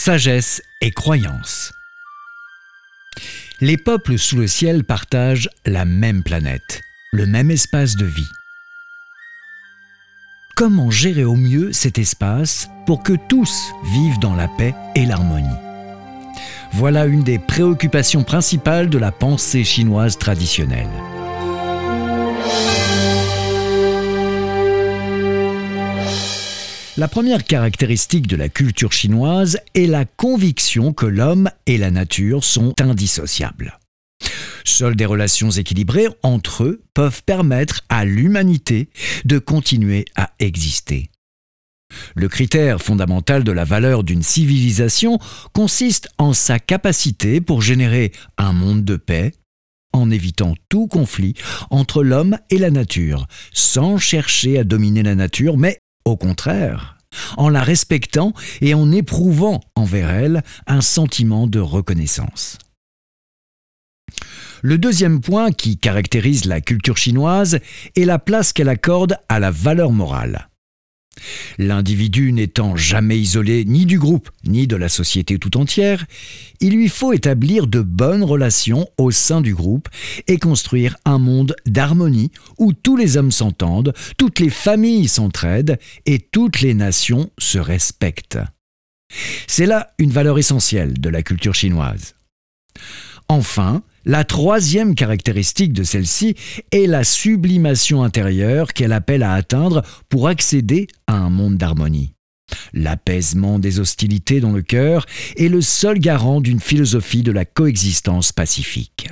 sagesse et croyance. Les peuples sous le ciel partagent la même planète, le même espace de vie. Comment gérer au mieux cet espace pour que tous vivent dans la paix et l'harmonie? Voilà une des préoccupations principales de la pensée chinoise traditionnelle. La première caractéristique de la culture chinoise est la conviction que l'homme et la nature sont indissociables. Seules des relations équilibrées entre eux peuvent permettre à l'humanité de continuer à exister. Le critère fondamental de la valeur d'une civilisation consiste en sa capacité pour générer un monde de paix, en évitant tout conflit entre l'homme et la nature, sans chercher à dominer la nature, mais au contraire, en la respectant et en éprouvant envers elle un sentiment de reconnaissance. Le deuxième point qui caractérise la culture chinoise est la place qu'elle accorde à la valeur morale. L'individu n'étant jamais isolé ni du groupe ni de la société tout entière, il lui faut établir de bonnes relations au sein du groupe et construire un monde d'harmonie où tous les hommes s'entendent, toutes les familles s'entraident et toutes les nations se respectent. C'est là une valeur essentielle de la culture chinoise. Enfin, la troisième caractéristique de celle-ci est la sublimation intérieure qu'elle appelle à atteindre pour accéder à un monde d'harmonie. L'apaisement des hostilités dans le cœur est le seul garant d'une philosophie de la coexistence pacifique.